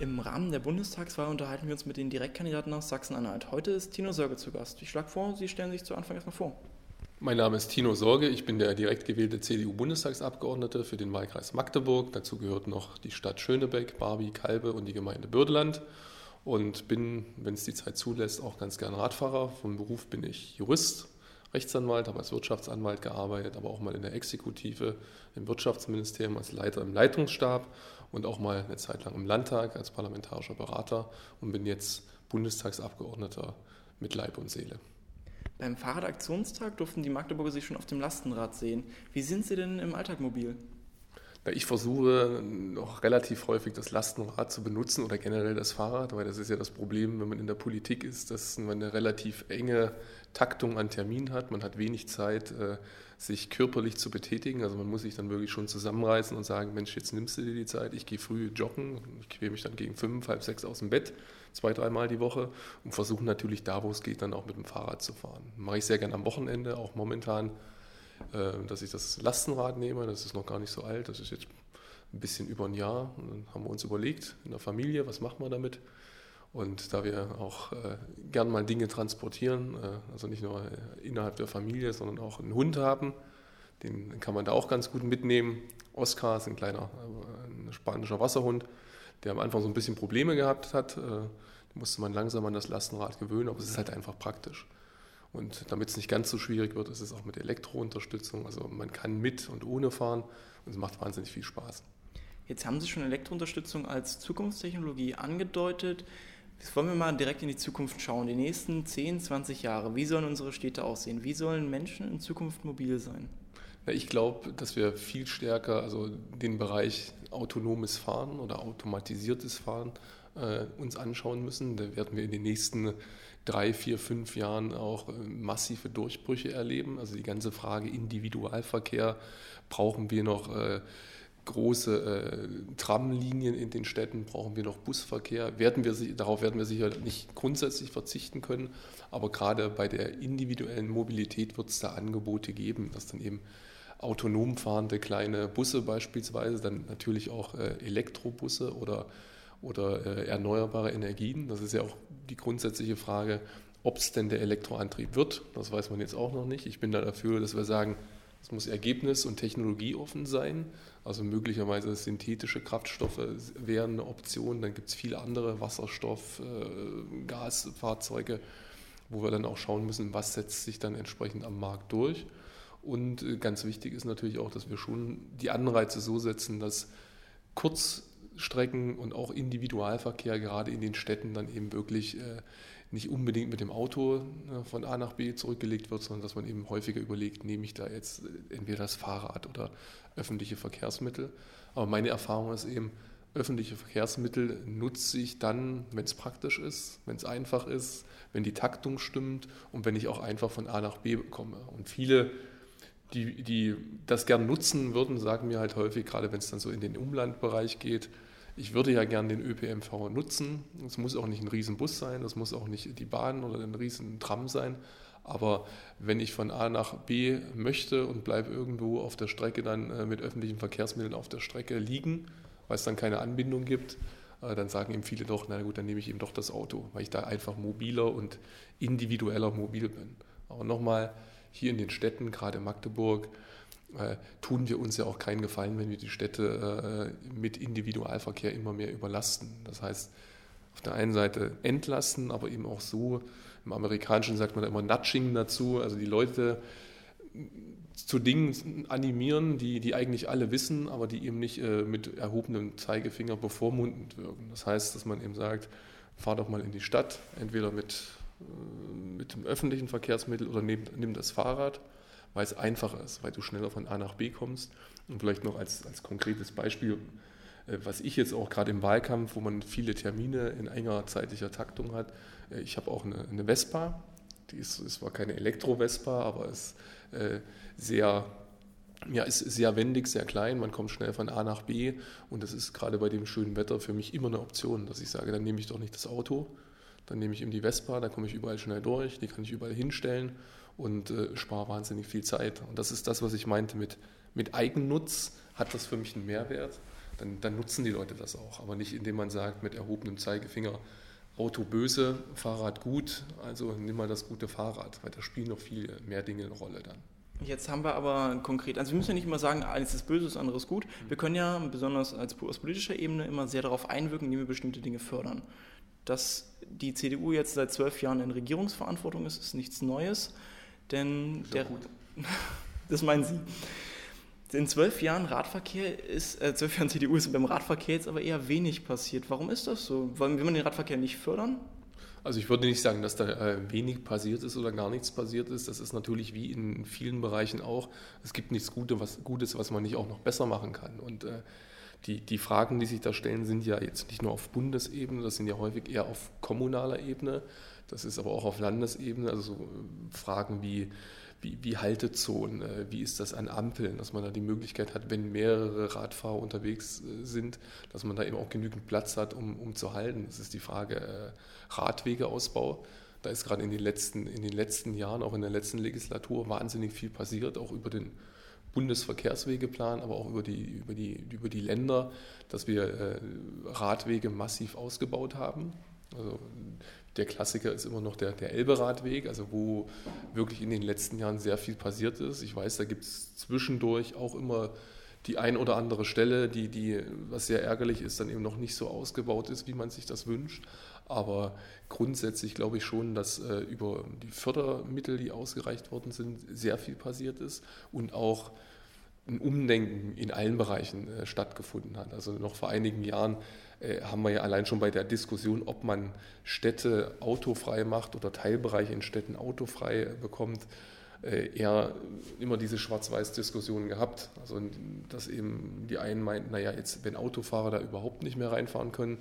Im Rahmen der Bundestagswahl unterhalten wir uns mit den Direktkandidaten aus Sachsen-Anhalt. Heute ist Tino Sörge zu Gast. Ich schlage vor, Sie stellen sich zu Anfang erstmal vor. Mein Name ist Tino Sorge, ich bin der direkt gewählte CDU-Bundestagsabgeordnete für den Wahlkreis Magdeburg. Dazu gehört noch die Stadt Schönebeck, Barbie, Kalbe und die Gemeinde Bürdeland. Und bin, wenn es die Zeit zulässt, auch ganz gern Radfahrer. Vom Beruf bin ich Jurist, Rechtsanwalt, habe als Wirtschaftsanwalt gearbeitet, aber auch mal in der Exekutive im Wirtschaftsministerium als Leiter im Leitungsstab und auch mal eine Zeit lang im Landtag als parlamentarischer Berater und bin jetzt Bundestagsabgeordneter mit Leib und Seele. Beim Fahrradaktionstag durften die Magdeburger sich schon auf dem Lastenrad sehen. Wie sind Sie denn im Alltag mobil? Ich versuche noch relativ häufig das Lastenrad zu benutzen oder generell das Fahrrad, weil das ist ja das Problem, wenn man in der Politik ist, dass man eine relativ enge Taktung an Terminen hat. Man hat wenig Zeit, äh, sich körperlich zu betätigen. Also man muss sich dann wirklich schon zusammenreißen und sagen, Mensch, jetzt nimmst du dir die Zeit, ich gehe früh joggen, ich quäle mich dann gegen fünf, halb sechs aus dem Bett, zwei, dreimal die Woche und versuche natürlich da, wo es geht, dann auch mit dem Fahrrad zu fahren. Mache ich sehr gerne am Wochenende, auch momentan, dass ich das Lastenrad nehme, das ist noch gar nicht so alt, das ist jetzt ein bisschen über ein Jahr. Und dann haben wir uns überlegt in der Familie, was machen wir damit? Und da wir auch äh, gern mal Dinge transportieren, äh, also nicht nur innerhalb der Familie, sondern auch einen Hund haben, den kann man da auch ganz gut mitnehmen. Oscar ist ein kleiner äh, ein spanischer Wasserhund, der am Anfang so ein bisschen Probleme gehabt hat. Äh, da musste man langsam an das Lastenrad gewöhnen, aber es ist halt einfach praktisch. Und damit es nicht ganz so schwierig wird, ist es auch mit Elektrounterstützung. Also man kann mit und ohne fahren und es macht wahnsinnig viel Spaß. Jetzt haben Sie schon Elektrounterstützung als Zukunftstechnologie angedeutet. Jetzt wollen wir mal direkt in die Zukunft schauen. Die nächsten 10, 20 Jahre. Wie sollen unsere Städte aussehen? Wie sollen Menschen in Zukunft mobil sein? Ich glaube, dass wir viel stärker also den Bereich autonomes Fahren oder automatisiertes Fahren äh, uns anschauen müssen. Da werden wir in den nächsten drei, vier, fünf Jahren auch äh, massive Durchbrüche erleben. Also die ganze Frage Individualverkehr brauchen wir noch. Äh, große äh, Tramlinien in den Städten, brauchen wir noch Busverkehr. Werden wir, darauf werden wir sicher nicht grundsätzlich verzichten können, aber gerade bei der individuellen Mobilität wird es da Angebote geben, dass dann eben autonom fahrende kleine Busse beispielsweise, dann natürlich auch Elektrobusse oder, oder äh, erneuerbare Energien. Das ist ja auch die grundsätzliche Frage, ob es denn der Elektroantrieb wird. Das weiß man jetzt auch noch nicht. Ich bin da dafür, dass wir sagen, es muss ergebnis- und technologieoffen sein. Also möglicherweise synthetische Kraftstoffe wären eine Option. Dann gibt es viele andere Wasserstoff-, äh, Gasfahrzeuge, wo wir dann auch schauen müssen, was setzt sich dann entsprechend am Markt durch. Und äh, ganz wichtig ist natürlich auch, dass wir schon die Anreize so setzen, dass Kurzstrecken und auch Individualverkehr gerade in den Städten dann eben wirklich äh, nicht unbedingt mit dem Auto äh, von A nach B zurückgelegt wird, sondern dass man eben häufiger überlegt, nehme ich da jetzt entweder das Fahrrad oder öffentliche Verkehrsmittel. Aber meine Erfahrung ist eben, öffentliche Verkehrsmittel nutze ich dann, wenn es praktisch ist, wenn es einfach ist, wenn die Taktung stimmt und wenn ich auch einfach von A nach B komme. Und viele, die, die das gern nutzen würden, sagen mir halt häufig, gerade wenn es dann so in den Umlandbereich geht, ich würde ja gern den ÖPMV nutzen. Es muss auch nicht ein Riesenbus sein, das muss auch nicht die Bahn oder ein Riesentram sein. Aber wenn ich von A nach B möchte und bleibe irgendwo auf der Strecke dann äh, mit öffentlichen Verkehrsmitteln auf der Strecke liegen, weil es dann keine Anbindung gibt, äh, dann sagen eben viele doch, na gut, dann nehme ich eben doch das Auto, weil ich da einfach mobiler und individueller mobil bin. Aber nochmal, hier in den Städten, gerade Magdeburg, tun wir uns ja auch keinen Gefallen, wenn wir die Städte äh, mit Individualverkehr immer mehr überlasten. Das heißt, auf der einen Seite entlasten, aber eben auch so, im Amerikanischen sagt man immer Nudging dazu, also die Leute zu Dingen animieren, die, die eigentlich alle wissen, aber die eben nicht äh, mit erhobenem Zeigefinger bevormundend wirken. Das heißt, dass man eben sagt, fahr doch mal in die Stadt, entweder mit, äh, mit dem öffentlichen Verkehrsmittel oder nimm das Fahrrad weil es einfacher ist, weil du schneller von A nach B kommst. Und vielleicht noch als, als konkretes Beispiel, äh, was ich jetzt auch gerade im Wahlkampf, wo man viele Termine in enger zeitlicher Taktung hat, äh, ich habe auch eine, eine Vespa, die ist, ist zwar keine Elektro-Vespa, aber ist äh, sehr ja, ist sehr wendig, sehr klein, man kommt schnell von A nach B. Und das ist gerade bei dem schönen Wetter für mich immer eine Option, dass ich sage, dann nehme ich doch nicht das Auto, dann nehme ich eben die Vespa, da komme ich überall schnell durch, die kann ich überall hinstellen und äh, spare wahnsinnig viel Zeit. Und das ist das, was ich meinte mit, mit Eigennutz, hat das für mich einen Mehrwert. dann, dann nutzen die Leute das auch. Aber nicht, indem man sagt, mit erhobenem Zeigefinger, Auto böse, Fahrrad gut, also nimm mal das gute Fahrrad, weil da spielen noch viel mehr Dinge eine Rolle dann. Jetzt haben wir aber konkret, also wir müssen ja nicht immer sagen, eines ist böse, das andere ist gut. Wir können ja besonders als, aus politischer Ebene immer sehr darauf einwirken, indem wir bestimmte Dinge fördern. Dass die CDU jetzt seit zwölf Jahren in Regierungsverantwortung ist, ist nichts Neues, denn der, das meinen Sie. In zwölf Jahren Radverkehr ist, äh, zwölf Jahren CDU ist beim Radverkehr jetzt aber eher wenig passiert. Warum ist das so? Wollen, will man den Radverkehr nicht fördern? Also ich würde nicht sagen, dass da äh, wenig passiert ist oder gar nichts passiert ist. Das ist natürlich wie in vielen Bereichen auch. Es gibt nichts Gutes, was, Gutes, was man nicht auch noch besser machen kann. Und äh, die, die Fragen, die sich da stellen, sind ja jetzt nicht nur auf Bundesebene, das sind ja häufig eher auf kommunaler Ebene. Das ist aber auch auf Landesebene, also so äh, Fragen wie wie, wie Haltezonen, äh, wie ist das an Ampeln, dass man da die Möglichkeit hat, wenn mehrere Radfahrer unterwegs äh, sind, dass man da eben auch genügend Platz hat, um, um zu halten. Das ist die Frage Radwegeausbau. Da ist gerade in den, letzten, in den letzten Jahren, auch in der letzten Legislatur, wahnsinnig viel passiert, auch über den Bundesverkehrswegeplan, aber auch über die, über die, über die Länder, dass wir Radwege massiv ausgebaut haben. Also der Klassiker ist immer noch der, der Elbe-Radweg, also wo wirklich in den letzten Jahren sehr viel passiert ist. Ich weiß, da gibt es zwischendurch auch immer die ein oder andere Stelle, die, die, was sehr ärgerlich ist, dann eben noch nicht so ausgebaut ist, wie man sich das wünscht. Aber grundsätzlich glaube ich schon, dass äh, über die Fördermittel, die ausgereicht worden sind, sehr viel passiert ist und auch ein Umdenken in allen Bereichen äh, stattgefunden hat. Also noch vor einigen Jahren haben wir ja allein schon bei der Diskussion, ob man Städte autofrei macht oder Teilbereiche in Städten autofrei bekommt, äh, eher immer diese Schwarz-Weiß-Diskussion gehabt. Also dass eben die einen meinten, naja, jetzt wenn Autofahrer da überhaupt nicht mehr reinfahren können,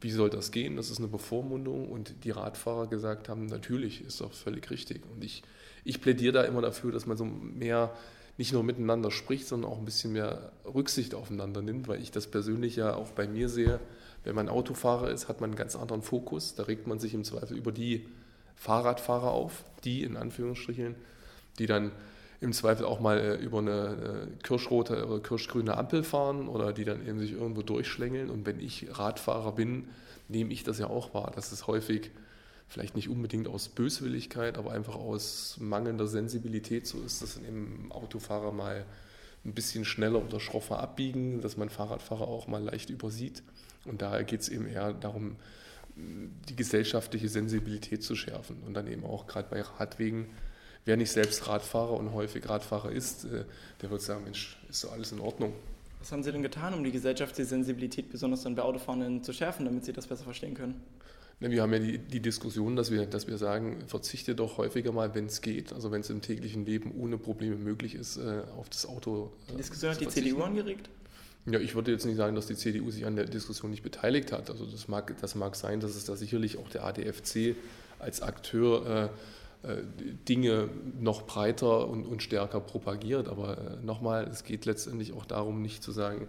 wie soll das gehen? Das ist eine Bevormundung. Und die Radfahrer gesagt haben, natürlich, ist doch völlig richtig. Und ich, ich plädiere da immer dafür, dass man so mehr nicht nur miteinander spricht, sondern auch ein bisschen mehr Rücksicht aufeinander nimmt, weil ich das persönlich ja auch bei mir sehe. Wenn man Autofahrer ist, hat man einen ganz anderen Fokus. Da regt man sich im Zweifel über die Fahrradfahrer auf, die in Anführungsstrichen, die dann im Zweifel auch mal äh, über eine kirschrote oder kirschgrüne Ampel fahren oder die dann eben sich irgendwo durchschlängeln. Und wenn ich Radfahrer bin, nehme ich das ja auch wahr, dass es häufig vielleicht nicht unbedingt aus Böswilligkeit, aber einfach aus mangelnder Sensibilität so ist, dass eben Autofahrer mal ein bisschen schneller oder schroffer abbiegen, dass man Fahrradfahrer auch mal leicht übersieht. Und daher geht es eben eher darum, die gesellschaftliche Sensibilität zu schärfen und dann eben auch gerade bei Radwegen, wer nicht selbst Radfahrer und häufig Radfahrer ist, äh, der wird sagen, Mensch, ist so alles in Ordnung. Was haben Sie denn getan, um die gesellschaftliche Sensibilität besonders dann bei Autofahrenden zu schärfen, damit Sie das besser verstehen können? Wir haben ja die, die, Diskussion, dass wir, dass wir sagen, verzichte doch häufiger mal, wenn es geht, also wenn es im täglichen Leben ohne Probleme möglich ist, äh, auf das Auto. Äh, die Diskussion hat die CDU angeregt? Ja, ich würde jetzt nicht sagen, dass die CDU sich an der Diskussion nicht beteiligt hat. Also das mag, das mag sein, dass es da sicherlich auch der ADFC als Akteur äh, äh, Dinge noch breiter und, und stärker propagiert. Aber äh, nochmal, es geht letztendlich auch darum, nicht zu sagen,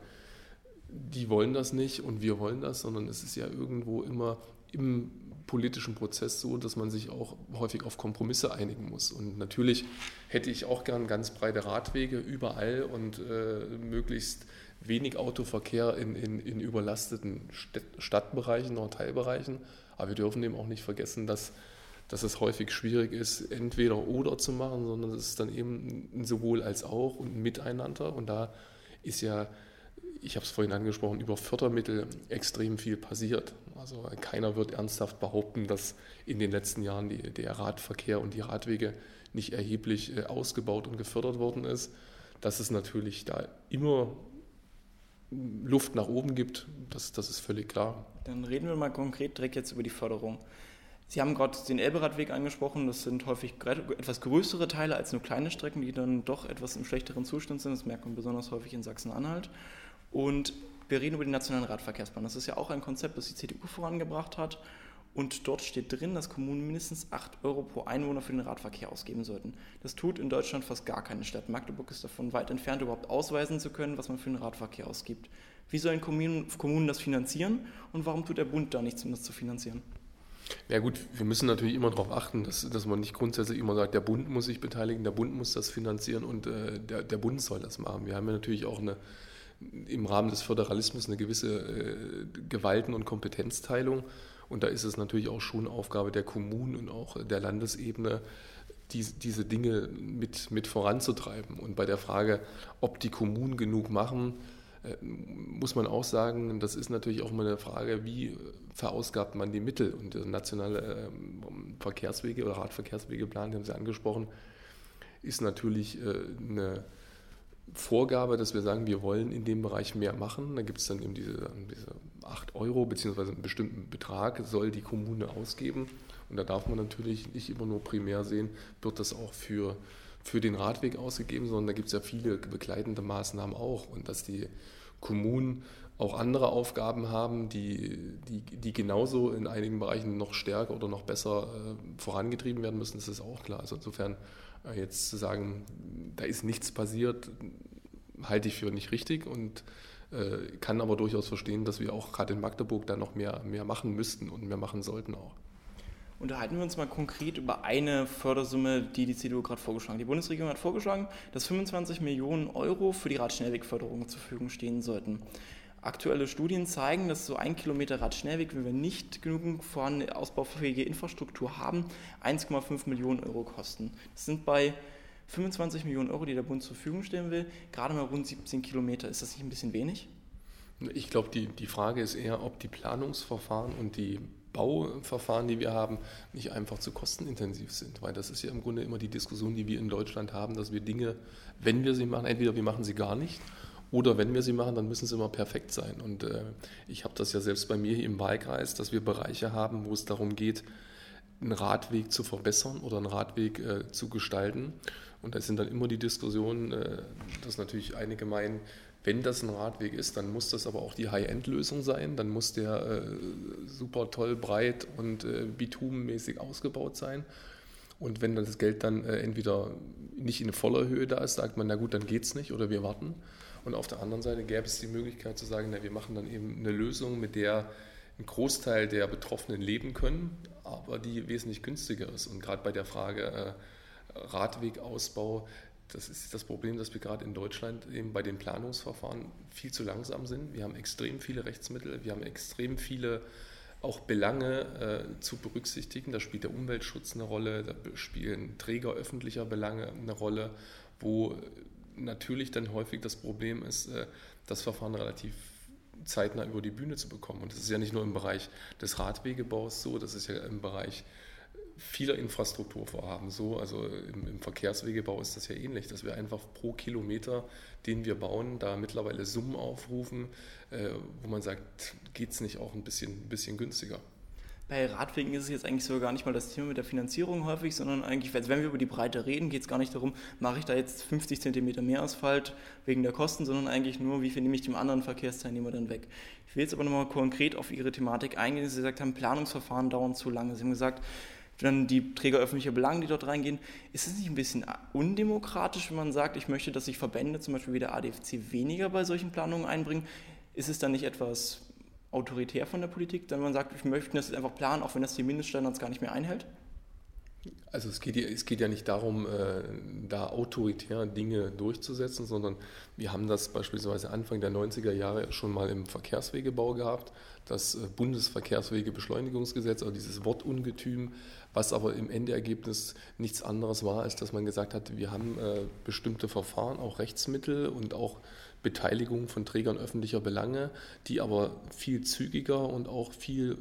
die wollen das nicht und wir wollen das, sondern es ist ja irgendwo immer im politischen Prozess so, dass man sich auch häufig auf Kompromisse einigen muss. Und natürlich hätte ich auch gern ganz breite Radwege überall und äh, möglichst wenig Autoverkehr in, in, in überlasteten Stadtbereichen oder Teilbereichen. Aber wir dürfen eben auch nicht vergessen, dass, dass es häufig schwierig ist, entweder oder zu machen, sondern es ist dann eben sowohl als auch und ein Miteinander. Und da ist ja ich habe es vorhin angesprochen, über Fördermittel extrem viel passiert. Also keiner wird ernsthaft behaupten, dass in den letzten Jahren die, der Radverkehr und die Radwege nicht erheblich äh, ausgebaut und gefördert worden ist. Dass es natürlich da immer Luft nach oben gibt, das, das ist völlig klar. Dann reden wir mal konkret direkt jetzt über die Förderung. Sie haben gerade den Elberadweg angesprochen. Das sind häufig etwas größere Teile als nur kleine Strecken, die dann doch etwas im schlechteren Zustand sind. Das merkt man besonders häufig in Sachsen-Anhalt. Und wir reden über den Nationalen Radverkehrsplan. Das ist ja auch ein Konzept, das die CDU vorangebracht hat. Und dort steht drin, dass Kommunen mindestens 8 Euro pro Einwohner für den Radverkehr ausgeben sollten. Das tut in Deutschland fast gar keine Stadt. Magdeburg ist davon weit entfernt, überhaupt ausweisen zu können, was man für den Radverkehr ausgibt. Wie sollen Kommunen, das finanzieren und warum tut der Bund da nichts, um das zu finanzieren? Ja gut, wir müssen natürlich immer darauf achten, dass, dass man nicht grundsätzlich immer sagt, der Bund muss sich beteiligen, der Bund muss das finanzieren und äh, der, der Bund soll das machen. Wir haben ja natürlich auch eine im Rahmen des Föderalismus eine gewisse äh, Gewalten- und Kompetenzteilung. Und da ist es natürlich auch schon Aufgabe der Kommunen und auch der Landesebene, die, diese Dinge mit, mit voranzutreiben. Und bei der Frage, ob die Kommunen genug machen, äh, muss man auch sagen, das ist natürlich auch mal eine Frage, wie verausgabt man die Mittel. Und der nationale ähm, Verkehrswege- oder Radverkehrswegeplan, den Sie angesprochen, ist natürlich äh, eine Vorgabe, dass wir sagen, wir wollen in dem Bereich mehr machen. Da gibt es dann eben diese, diese 8 Euro beziehungsweise einen bestimmten Betrag soll die Kommune ausgeben. Und da darf man natürlich nicht immer nur primär sehen, wird das auch für, für den Radweg ausgegeben, sondern da gibt es ja viele begleitende Maßnahmen auch. Und dass die Kommunen auch andere Aufgaben haben, die, die, die genauso in einigen Bereichen noch stärker oder noch besser äh, vorangetrieben werden müssen, das ist auch klar. Also insofern jetzt zu sagen, da ist nichts passiert, halte ich für nicht richtig und äh, kann aber durchaus verstehen, dass wir auch gerade in Magdeburg da noch mehr, mehr machen müssten und mehr machen sollten auch. Unterhalten wir uns mal konkret über eine Fördersumme, die die CDU gerade vorgeschlagen hat. Die Bundesregierung hat vorgeschlagen, dass 25 Millionen Euro für die Radschnellwegförderung zur Verfügung stehen sollten. Aktuelle Studien zeigen, dass so ein Kilometer Radschnellweg, wenn wir nicht genügend vorhandene ausbaufähige Infrastruktur haben, 1,5 Millionen Euro kosten. Das sind bei 25 Millionen Euro, die der Bund zur Verfügung stellen will, gerade mal rund 17 Kilometer. Ist das nicht ein bisschen wenig? Ich glaube, die, die Frage ist eher, ob die Planungsverfahren und die Bauverfahren, die wir haben, nicht einfach zu kostenintensiv sind. Weil das ist ja im Grunde immer die Diskussion, die wir in Deutschland haben, dass wir Dinge, wenn wir sie machen, entweder wir machen sie gar nicht oder wenn wir sie machen, dann müssen sie immer perfekt sein. Und äh, ich habe das ja selbst bei mir hier im Wahlkreis, dass wir Bereiche haben, wo es darum geht, einen Radweg zu verbessern oder einen Radweg äh, zu gestalten. Und da sind dann immer die Diskussionen, äh, dass natürlich einige meinen, wenn das ein Radweg ist, dann muss das aber auch die High-End-Lösung sein. Dann muss der äh, super toll breit und äh, bitumenmäßig ausgebaut sein. Und wenn das Geld dann äh, entweder nicht in voller Höhe da ist, sagt man, na gut, dann geht es nicht oder wir warten. Und auf der anderen Seite gäbe es die Möglichkeit zu sagen, na, wir machen dann eben eine Lösung, mit der ein Großteil der Betroffenen leben können, aber die wesentlich günstiger ist. Und gerade bei der Frage äh, Radwegausbau, das ist das Problem, dass wir gerade in Deutschland eben bei den Planungsverfahren viel zu langsam sind. Wir haben extrem viele Rechtsmittel, wir haben extrem viele auch Belange äh, zu berücksichtigen. Da spielt der Umweltschutz eine Rolle, da spielen Träger öffentlicher Belange eine Rolle, wo natürlich dann häufig das Problem ist, äh, das Verfahren relativ zeitnah über die Bühne zu bekommen. Und das ist ja nicht nur im Bereich des Radwegebaus so, das ist ja im Bereich vieler Infrastrukturvorhaben so. Also im, im, Verkehrswegebau ist das ja ähnlich, dass wir einfach pro Kilometer, den wir bauen, da mittlerweile Summen aufrufen, äh, wo man sagt, geht es nicht auch ein bisschen, ein bisschen günstiger. Bei Radwegen ist es jetzt eigentlich so gar nicht mal das Thema mit der Finanzierung häufig, sondern eigentlich, wenn wir über die Breite reden, geht es gar nicht darum, mache ich da jetzt 50 cm mehr Asphalt wegen der Kosten, sondern eigentlich nur, wie viel nehme ich dem anderen Verkehrsteilnehmer dann weg. Ich will jetzt aber nochmal konkret auf Ihre Thematik eingehen. Sie gesagt haben, Planungsverfahren dauern zu lange. Sie haben gesagt, dann die Träger öffentlicher Belange, die dort reingehen. Ist es nicht ein bisschen undemokratisch, wenn man sagt, ich möchte, dass sich Verbände, zum Beispiel wie der ADFC, weniger bei solchen Planungen einbringen? Ist es dann nicht etwas autoritär von der Politik, wenn man sagt, ich möchte das einfach planen, auch wenn das die Mindeststandards gar nicht mehr einhält? Also es geht, ja, es geht ja nicht darum, äh, da autoritär Dinge durchzusetzen, sondern wir haben das beispielsweise Anfang der 90er Jahre schon mal im Verkehrswegebau gehabt, das äh, Bundesverkehrswegebeschleunigungsgesetz, also dieses Wortungetüm, was aber im Endergebnis nichts anderes war, als dass man gesagt hat, wir haben äh, bestimmte Verfahren, auch Rechtsmittel und auch Beteiligung von Trägern öffentlicher Belange, die aber viel zügiger und auch viel,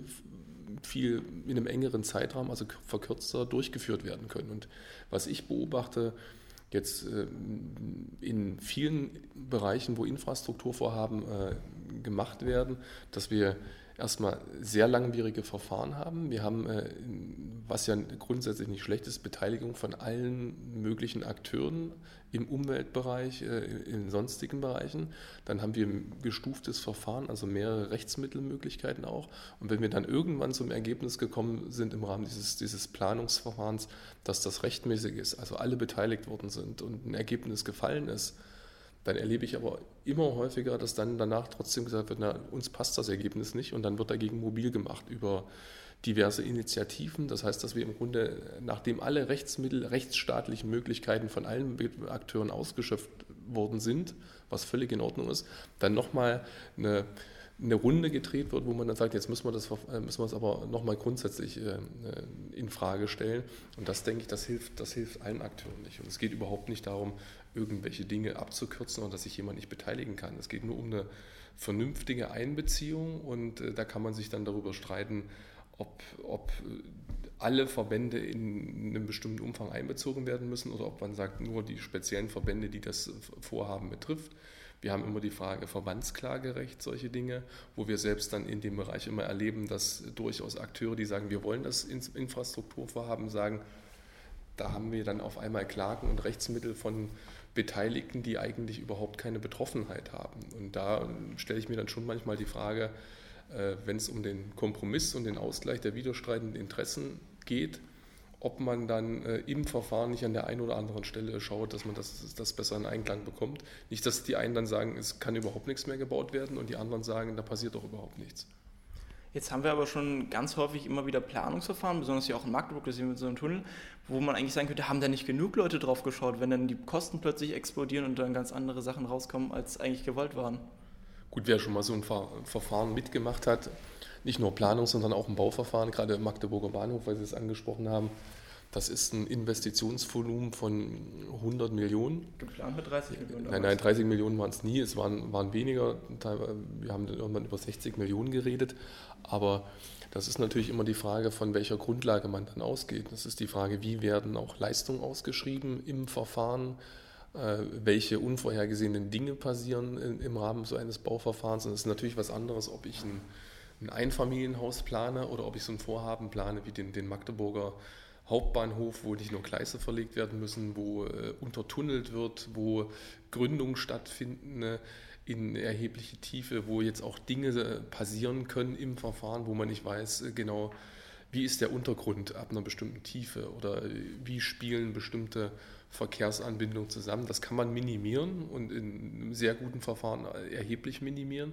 viel in einem engeren Zeitraum, also verkürzter, durchgeführt werden können. Und was ich beobachte, jetzt äh, in vielen Bereichen, wo Infrastrukturvorhaben äh, gemacht werden, dass wir erstmal sehr langwierige Verfahren haben. Wir haben, äh, was ja grundsätzlich nicht schlecht ist, Beteiligung von allen möglichen Akteuren im Umweltbereich, äh, in sonstigen Bereichen. Dann haben wir ein gestuftes Verfahren, also mehrere Rechtsmittelmöglichkeiten auch. Und wenn wir dann irgendwann zum Ergebnis gekommen sind im Rahmen dieses, dieses Planungsverfahrens, dass das rechtmäßig ist, also alle beteiligt worden sind und ein Ergebnis gefallen ist, dann erlebe ich aber immer häufiger, dass dann danach trotzdem gesagt wird, na, uns passt das Ergebnis nicht und dann wird dagegen mobil gemacht über diverse Initiativen. Das heißt, dass wir im Grunde, nachdem alle Rechtsmittel, rechtsstaatlichen Möglichkeiten von allen Akteuren ausgeschöpft worden sind was völlig in Ordnung ist, dann nochmal eine, eine Runde gedreht wird, wo man dann sagt, jetzt müssen wir das, äh, müssen wir es aber nochmal grundsätzlich äh, in Frage stellen. Und das denke ich, das hilft, das hilft allen Akteuren nicht. Und es geht überhaupt nicht darum, irgendwelche Dinge abzukürzen und dass sich jemand nicht beteiligen kann. Es geht nur um eine vernünftige Einbeziehung und äh, da kann man sich dann darüber streiten, ob, ob alle Verbände in einem bestimmten Umfang einbezogen werden müssen oder ob man sagt, nur die speziellen Verbände, die das Vorhaben betrifft. Wir haben immer die Frage Verbandsklagerecht, solche Dinge, wo wir selbst dann in dem Bereich immer erleben, dass durchaus Akteure, die sagen, wir wollen das Infrastrukturvorhaben, sagen, da haben wir dann auf einmal Klagen und Rechtsmittel von Beteiligten, die eigentlich überhaupt keine Betroffenheit haben. Und da stelle ich mir dann schon manchmal die Frage, wenn es um den Kompromiss und den Ausgleich der widerstreitenden Interessen geht, ob man dann äh, im Verfahren nicht an der einen oder anderen Stelle schaut, dass man das, das besser in Einklang bekommt. Nicht, dass die einen dann sagen, es kann überhaupt nichts mehr gebaut werden und die anderen sagen, da passiert doch überhaupt nichts. Jetzt haben wir aber schon ganz häufig immer wieder Planungsverfahren, besonders hier auch in Magdeburg, das sehen wir mit so einem Tunnel, wo man eigentlich sagen könnte, haben da nicht genug Leute drauf geschaut, wenn dann die Kosten plötzlich explodieren und dann ganz andere Sachen rauskommen, als eigentlich gewollt waren. Gut, wer schon mal so ein Verfahren mitgemacht hat, nicht nur Planung, sondern auch ein Bauverfahren, gerade im Magdeburger Bahnhof, weil Sie es angesprochen haben, das ist ein Investitionsvolumen von 100 Millionen. Geplant mit 30 Millionen. Nein, nein, 30 Millionen waren es nie, es waren, waren weniger. Wir haben dann irgendwann über 60 Millionen geredet. Aber das ist natürlich immer die Frage, von welcher Grundlage man dann ausgeht. Das ist die Frage, wie werden auch Leistungen ausgeschrieben im Verfahren welche unvorhergesehenen Dinge passieren im Rahmen so eines Bauverfahrens. Und es ist natürlich was anderes, ob ich ein, ein, Einfamilienhaus plane oder ob ich so ein Vorhaben plane wie den, den Magdeburger Hauptbahnhof, wo nicht nur Gleise verlegt werden müssen, wo äh, untertunnelt wird, wo Gründungen stattfinden äh, in erhebliche Tiefe, wo jetzt auch Dinge äh, passieren können im Verfahren, wo man nicht weiß äh, genau, wie ist der Untergrund ab einer bestimmten Tiefe oder wie spielen bestimmte Verkehrsanbindungen zusammen. Das kann man minimieren und in einem sehr guten Verfahren erheblich minimieren.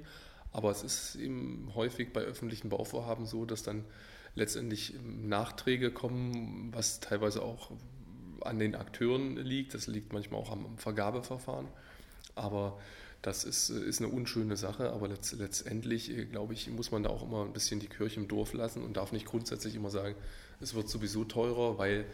Aber es ist eben häufig bei öffentlichen Bauvorhaben so, dass dann letztendlich Nachträge kommen, was teilweise auch an den Akteuren liegt. Das liegt manchmal auch am Vergabeverfahren. Aber das ist, ist eine unschöne Sache, aber letzt, letztendlich, glaube ich, muss man da auch immer ein bisschen die Kirche im Dorf lassen und darf nicht grundsätzlich immer sagen, es wird sowieso teurer, weil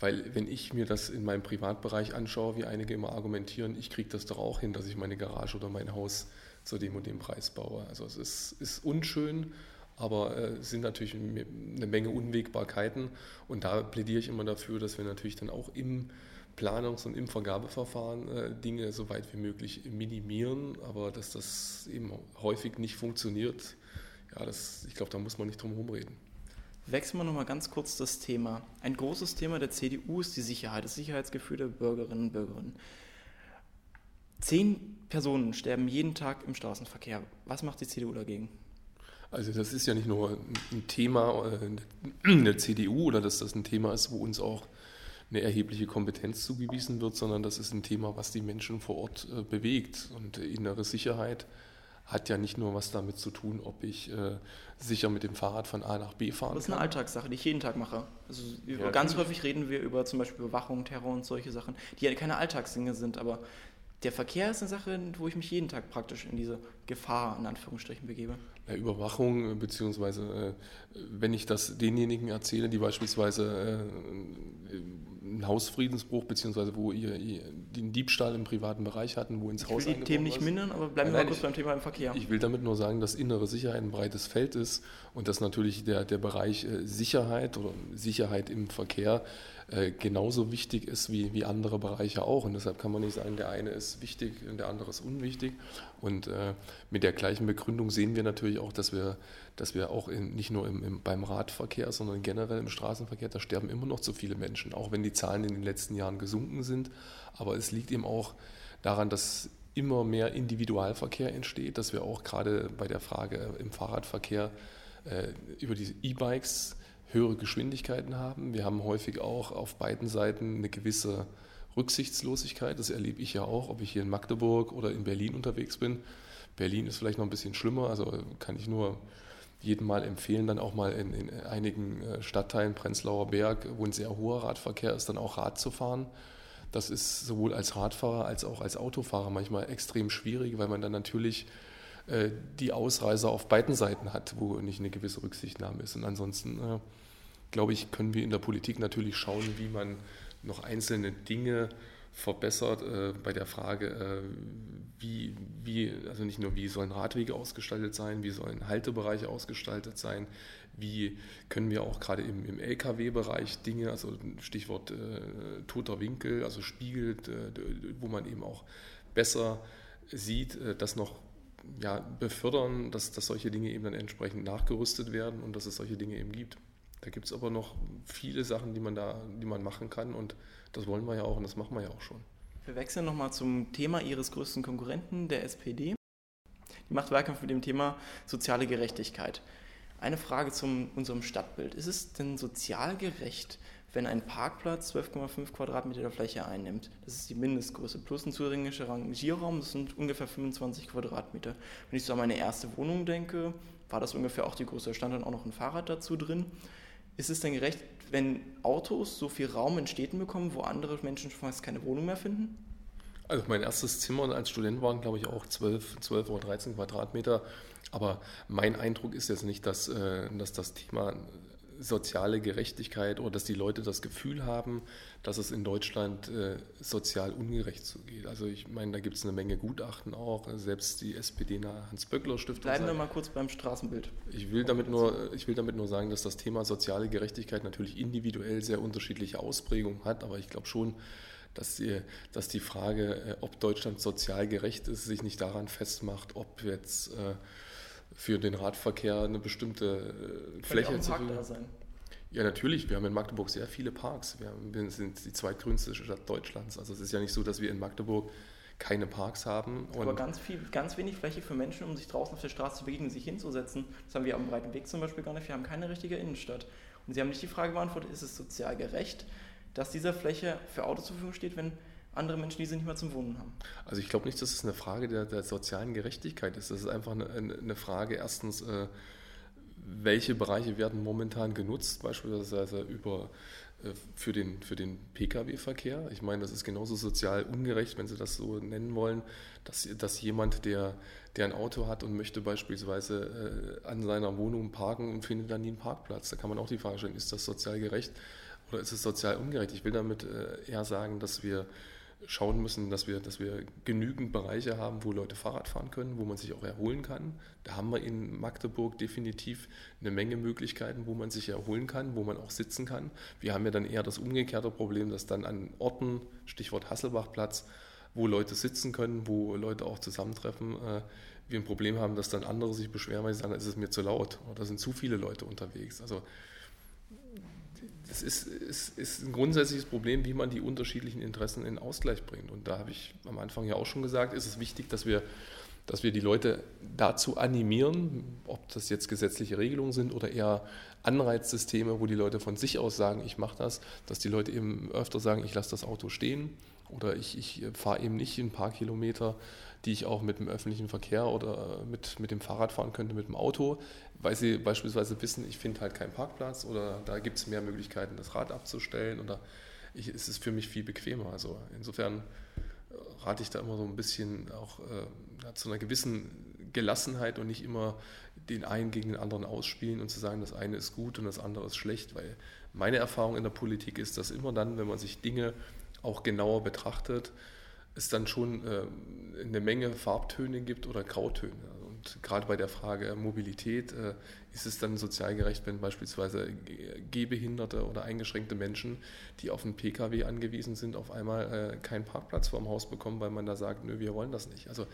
weil wenn ich mir das in meinem Privatbereich anschaue, wie einige immer argumentieren, ich kriege das doch auch hin, dass ich meine Garage oder mein Haus zu dem und dem Preis baue. Also es ist, ist unschön, aber äh, es sind natürlich eine Menge Unwägbarkeiten. Und da plädiere ich immer dafür, dass wir natürlich dann auch im Planungs- und im Vergabeverfahren äh, Dinge so weit wie möglich minimieren, aber dass das eben häufig nicht funktioniert, ja, das, ich glaube, da muss man nicht drum herum reden. Wechseln wir nochmal ganz kurz das Thema. Ein großes Thema der CDU ist die Sicherheit, das Sicherheitsgefühl der Bürgerinnen und Bürger. Zehn Personen sterben jeden Tag im Straßenverkehr. Was macht die CDU dagegen? Also das ist ja nicht nur ein Thema äh, der CDU oder dass das ein Thema ist, wo uns auch eine erhebliche Kompetenz zugewiesen wird, sondern das ist ein Thema, was die Menschen vor Ort äh, bewegt. Und innere Sicherheit hat ja nicht nur was damit zu tun, ob ich äh, sicher mit dem Fahrrad von A nach B fahren kann. Das ist eine kann. Alltagssache, die ich jeden Tag mache. Also ja, ganz häufig reden wir über zum Beispiel Überwachung, Terror und solche Sachen, die ja keine Alltagsdinge sind, aber der Verkehr ist eine Sache, wo ich mich jeden Tag praktisch in diese Gefahr in Anführungsstrichen begebe. Ja, Überwachung, beziehungsweise äh, wenn ich das denjenigen erzähle, die beispielsweise äh, einen Hausfriedensbruch, beziehungsweise wo ihr, ihr, den Diebstahl im privaten Bereich hatten, wo ins ich Haus will die Themen nicht mindern, aber bleiben wir mal kurz beim Thema im Verkehr. Ich will damit nur sagen, dass innere Sicherheit ein breites Feld ist und dass natürlich der, der Bereich äh, Sicherheit oder Sicherheit im Verkehr äh, genauso wichtig ist wie, wie andere Bereiche auch. Und deshalb kann man nicht sagen, der eine ist wichtig und der andere ist unwichtig. Und äh, mit der gleichen Begründung sehen wir natürlich auch, dass wir, dass wir auch in, nicht nur im, im, beim Radverkehr, sondern generell im Straßenverkehr, da sterben immer noch zu viele Menschen, auch wenn die Zahlen in den letzten Jahren gesunken sind. Aber es liegt eben auch daran, dass immer mehr Individualverkehr entsteht, dass wir auch gerade bei der Frage im Fahrradverkehr äh, über die E-Bikes höhere Geschwindigkeiten haben. Wir haben häufig auch auf beiden Seiten eine gewisse Rücksichtslosigkeit. Das erlebe ich ja auch, ob ich hier in Magdeburg oder in Berlin unterwegs bin. Berlin ist vielleicht noch ein bisschen schlimmer, also kann ich nur jedem mal empfehlen, dann auch mal in, in einigen äh, Stadtteilen, Prenzlauer Berg, wo ein sehr hoher Radverkehr ist, dann auch Rad zu fahren. Das ist sowohl als Radfahrer als auch als Autofahrer manchmal extrem schwierig, weil man dann natürlich äh, die Ausreißer auf beiden Seiten hat, wo nicht eine gewisse Rücksichtnahme ist. Und ansonsten, äh, glaube ich, können wir in der Politik natürlich schauen, wie man noch einzelne Dinge verbessert äh, bei der Frage, äh, wie, wie, also nicht nur wie sollen Radwege ausgestaltet sein, wie sollen Haltebereiche ausgestaltet sein, wie können wir auch gerade im, im Lkw-Bereich Dinge, also Stichwort äh, toter Winkel, also spiegelt, äh, wo man eben auch besser sieht, äh, das noch ja, befördern, dass, dass solche Dinge eben dann entsprechend nachgerüstet werden und dass es solche Dinge eben gibt. Da gibt es aber noch viele Sachen, die man da, die man machen kann und das wollen wir ja auch und das machen wir ja auch schon. Wir wechseln nochmal zum Thema Ihres größten Konkurrenten, der SPD. Die macht Wahlkampf mit dem Thema soziale Gerechtigkeit. Eine Frage zu unserem Stadtbild. Ist es denn sozial gerecht, wenn ein Parkplatz 12,5 Quadratmeter der Fläche einnimmt? Das ist die Mindestgröße. Plus ein zuringischer Rangierraum, das sind ungefähr 25 Quadratmeter. Wenn ich so an meine erste Wohnung denke, war das ungefähr auch die Größe. Da stand dann auch noch ein Fahrrad dazu drin. Ist es denn gerecht, wenn Autos so viel Raum in Städten bekommen, wo andere Menschen schon fast keine Wohnung mehr finden? Also mein erstes Zimmer als Student waren, glaube ich, auch 12, 12 oder 13 Quadratmeter. Aber mein Eindruck ist jetzt nicht, dass, äh, dass das Thema soziale Gerechtigkeit oder dass die Leute das Gefühl haben, dass es in Deutschland äh, sozial ungerecht zugeht. Also ich meine, da gibt es eine Menge Gutachten auch, selbst die SPD-nahe Hans-Böckler-Stiftung. Bleiben wir mal kurz beim Straßenbild. Ich will, damit nur, ich will damit nur sagen, dass das Thema soziale Gerechtigkeit natürlich individuell sehr unterschiedliche Ausprägungen hat, aber ich glaube schon, dass die, dass die Frage, äh, ob Deutschland sozial gerecht ist, sich nicht daran festmacht, ob jetzt äh, für den Radverkehr eine bestimmte äh, Fläche zu da sein. Ja, natürlich. Wir haben in Magdeburg sehr viele Parks. Wir, haben, wir sind die zweitgrünste Stadt Deutschlands. Also es ist ja nicht so, dass wir in Magdeburg keine Parks haben. Aber ganz, viel, ganz wenig Fläche für Menschen, um sich draußen auf der Straße zu bewegen, sich hinzusetzen. Das haben wir am Breiten Weg zum Beispiel gar nicht. Wir haben keine richtige Innenstadt. Und Sie haben nicht die Frage beantwortet, ist es sozial gerecht, dass diese Fläche für Autos zur Verfügung steht, wenn andere Menschen diese nicht mehr zum Wohnen haben. Also ich glaube nicht, dass es eine Frage der, der, sozialen Gerechtigkeit ist. Das ist einfach eine, eine Frage erstens, äh, welche Bereiche werden momentan genutzt, beispielsweise über, äh, für den, für den Pkw-Verkehr. Ich meine, das ist genauso sozial ungerecht, wenn Sie das so nennen wollen, dass, dass jemand, der, der ein Auto hat und möchte beispielsweise äh, an seiner Wohnung parken und findet dann nie einen Parkplatz. Da kann man auch die Frage stellen, ist das sozial gerecht oder ist es sozial ungerecht? Ich will damit äh, eher sagen, dass wir schauen müssen, dass wir, dass wir genügend Bereiche haben, wo Leute Fahrrad fahren können, wo man sich auch erholen kann. Da haben wir in Magdeburg definitiv eine Menge Möglichkeiten, wo man sich erholen kann, wo man auch sitzen kann. Wir haben ja dann eher das umgekehrte Problem, dass dann an Orten, Stichwort Hasselbachplatz, wo Leute sitzen können, wo Leute auch zusammentreffen, äh, wir ein Problem haben, dass dann andere sich beschweren, weil sie sagen, es ist mir zu laut oder sind zu viele Leute unterwegs. Also es ist, ist, ist ein grundsätzliches Problem, wie man die unterschiedlichen Interessen in Ausgleich bringt. Und da habe ich am Anfang ja auch schon gesagt, ist es wichtig, dass wir, dass wir die Leute dazu animieren, ob das jetzt gesetzliche Regelungen sind oder eher Anreizsysteme, wo die Leute von sich aus sagen, ich mache das, dass die Leute eben öfter sagen, ich lasse das Auto stehen oder ich, ich fahre eben nicht ein paar Kilometer, die ich auch mit dem öffentlichen Verkehr oder mit, mit dem Fahrrad fahren könnte, mit dem Auto, weil sie beispielsweise wissen, ich finde halt keinen Parkplatz oder da gibt es mehr Möglichkeiten, das Rad abzustellen oder ich, es ist für mich viel bequemer. Also insofern äh, rate ich da immer so ein bisschen auch äh, zu einer gewissen Gelassenheit und nicht immer den einen gegen den anderen ausspielen und zu sagen, das eine ist gut und das andere ist schlecht, weil meine Erfahrung in der Politik ist, dass immer dann, wenn man sich Dinge auch genauer betrachtet, es dann schon äh, eine Menge Farbtöne gibt oder Grautöne. Und gerade bei der Frage Mobilität äh, ist es dann sozial gerecht, wenn beispielsweise gehbehinderte oder eingeschränkte Menschen, die auf einen Pkw angewiesen sind, auf einmal äh, keinen Parkplatz vorm Haus bekommen, weil man da sagt, nö, wir wollen das nicht. Also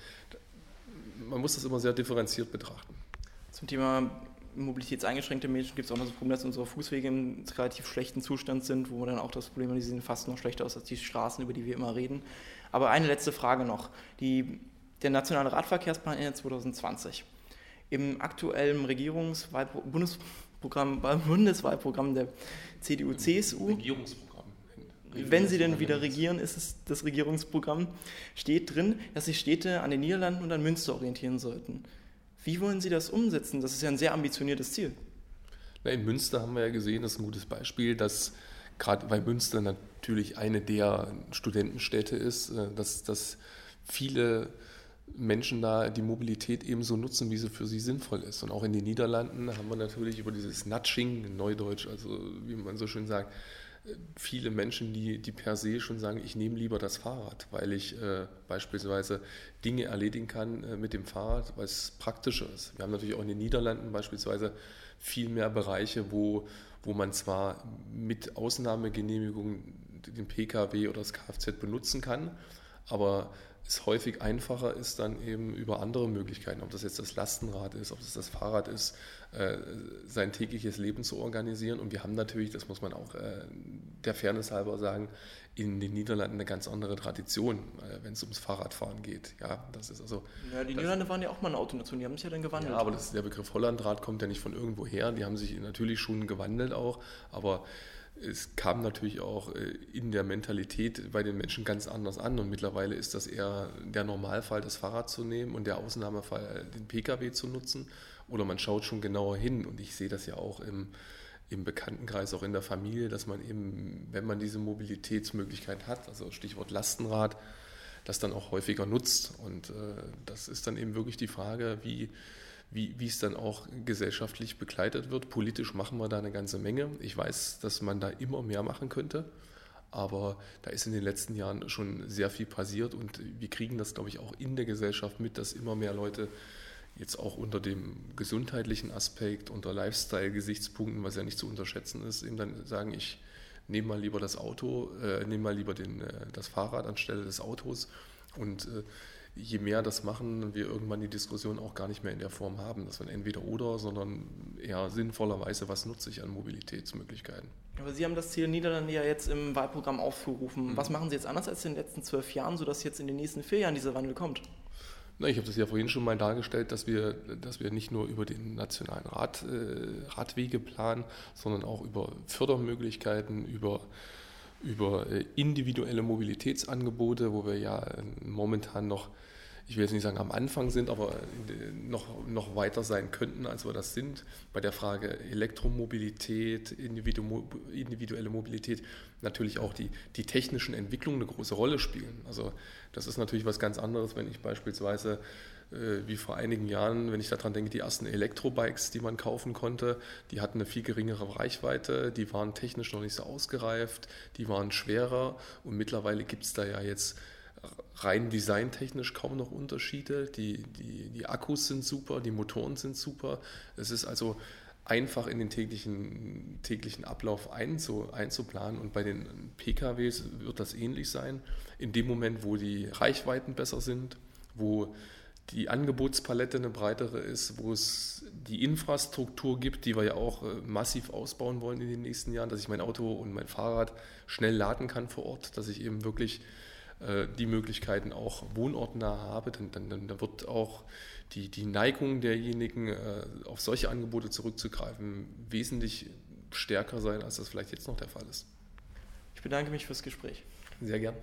man muss das immer sehr differenziert betrachten. Zum Thema mobilitätseingeschränkte Menschen gibt es auch noch das Problem, dass unsere Fußwege im relativ schlechten Zustand sind, wo wir dann auch das Problem haben, die sehen fast noch schlechter aus als die Straßen, über die wir immer reden. Aber eine letzte Frage noch. Die, der nationale Radverkehrsplan endet 2020. Im aktuellen Regierungswahlprogramm, Bundesprogramm, Bundeswahlprogramm der CDU-CSU, Regierungsprogramm. wenn sie denn wieder regieren, ist es das Regierungsprogramm, steht drin, dass sich Städte an den Niederlanden und an Münster orientieren sollten. Wie wollen Sie das umsetzen? Das ist ja ein sehr ambitioniertes Ziel. Na, in Münster haben wir ja gesehen, das ist ein gutes Beispiel, dass gerade weil Münster natürlich eine der Studentenstädte ist, äh, dass, dass viele Menschen da die Mobilität ebenso nutzen, wie sie für sie sinnvoll ist. Und auch in den Niederlanden haben wir natürlich über dieses Nudging, in Neudeutsch, also wie man so schön sagt, viele Menschen, die, die per se schon sagen, ich nehme lieber das Fahrrad, weil ich äh, beispielsweise Dinge erledigen kann äh, mit dem Fahrrad, weil es praktischer ist. Wir haben natürlich auch in den Niederlanden beispielsweise viel mehr Bereiche, wo, wo man zwar mit Ausnahmegenehmigung den Pkw oder das Kfz benutzen kann, aber es häufig einfacher ist, dann eben über andere Möglichkeiten, ob das jetzt das Lastenrad ist, ob das das Fahrrad ist, äh, sein tägliches Leben zu organisieren. Und wir haben natürlich, das muss man auch äh, der Fairness halber sagen, in den Niederlanden eine ganz andere Tradition, äh, wenn es ums Fahrradfahren geht. Ja, das ist also. Ja, die Niederlande waren ja auch mal eine Autonation, die haben sich ja dann gewandelt. Ja, aber das, der Begriff Hollandrad kommt ja nicht von irgendwo her. Die haben sich natürlich schon gewandelt auch, aber es kam natürlich auch äh, in der Mentalität bei den Menschen ganz anders an und mittlerweile ist das eher der Normalfall, das Fahrrad zu nehmen und der Ausnahmefall, den Pkw zu nutzen. Oder man schaut schon genauer hin und ich sehe das ja auch im, im Bekanntenkreis, auch in der Familie, dass man eben, wenn man diese Mobilitätsmöglichkeit hat, also Stichwort Lastenrad, das dann auch häufiger nutzt. Und äh, das ist dann eben wirklich die Frage, wie wie, wie es dann auch gesellschaftlich begleitet wird. Politisch machen wir da eine ganze Menge. Ich weiß, dass man da immer mehr machen könnte, aber da ist in den letzten Jahren schon sehr viel passiert und wir kriegen das, glaube ich, auch in der Gesellschaft mit, dass immer mehr Leute jetzt auch unter dem gesundheitlichen Aspekt, unter Lifestyle-Gesichtspunkten, was ja nicht zu unterschätzen ist, eben dann sagen, ich nehme mal lieber das Auto, äh, nehme mal lieber den, äh, das Fahrrad anstelle des Autos und äh, je mehr das machen, wir irgendwann die Diskussion auch gar nicht mehr in der Form haben, dass man entweder oder, sondern eher sinnvollerweise, was nutze ich an Mobilitätsmöglichkeiten. Aber Sie haben das Ziel Niederlande ja jetzt im Wahlprogramm aufgerufen. Mhm. Was machen Sie jetzt anders als in den letzten zwölf Jahren, sodass jetzt in den nächsten vier Jahren dieser Wandel kommt? Na, ich habe das ja vorhin schon mal dargestellt, dass wir, dass wir nicht nur über den nationalen Rad, äh, Radwege planen, sondern auch über Fördermöglichkeiten, über über äh, individuelle Mobilitätsangebote, wo wir ja äh, momentan noch, ich will jetzt nicht sagen am Anfang sind, aber äh, noch, noch weiter sein könnten, als wir das sind. Bei der Frage Elektromobilität, individuelle Mobilität, natürlich auch die, die technischen Entwicklungen eine große Rolle spielen. Also das ist natürlich was ganz anderes, wenn ich beispielsweise wie vor einigen Jahren, wenn ich daran denke, die ersten Elektrobikes, die man kaufen konnte, die hatten eine viel geringere Reichweite, die waren technisch noch nicht so ausgereift, die waren schwerer und mittlerweile gibt es da ja jetzt rein designtechnisch kaum noch Unterschiede. Die, die, die Akkus sind super, die Motoren sind super. Es ist also einfach in den täglichen, täglichen Ablauf einzu, einzuplanen. Und bei den PKWs wird das ähnlich sein. In dem Moment, wo die Reichweiten besser sind, wo die Angebotspalette eine breitere ist, wo es die Infrastruktur gibt, die wir ja auch äh, massiv ausbauen wollen in den nächsten Jahren, dass ich mein Auto und mein Fahrrad schnell laden kann vor Ort, dass ich eben wirklich äh, die Möglichkeiten auch wohnortnah habe, dann, dann, dann wird auch die, die Neigung derjenigen, äh, auf solche Angebote zurückzugreifen, wesentlich stärker sein, als das vielleicht jetzt noch der Fall ist. Ich bedanke mich fürs Gespräch. Sehr gern.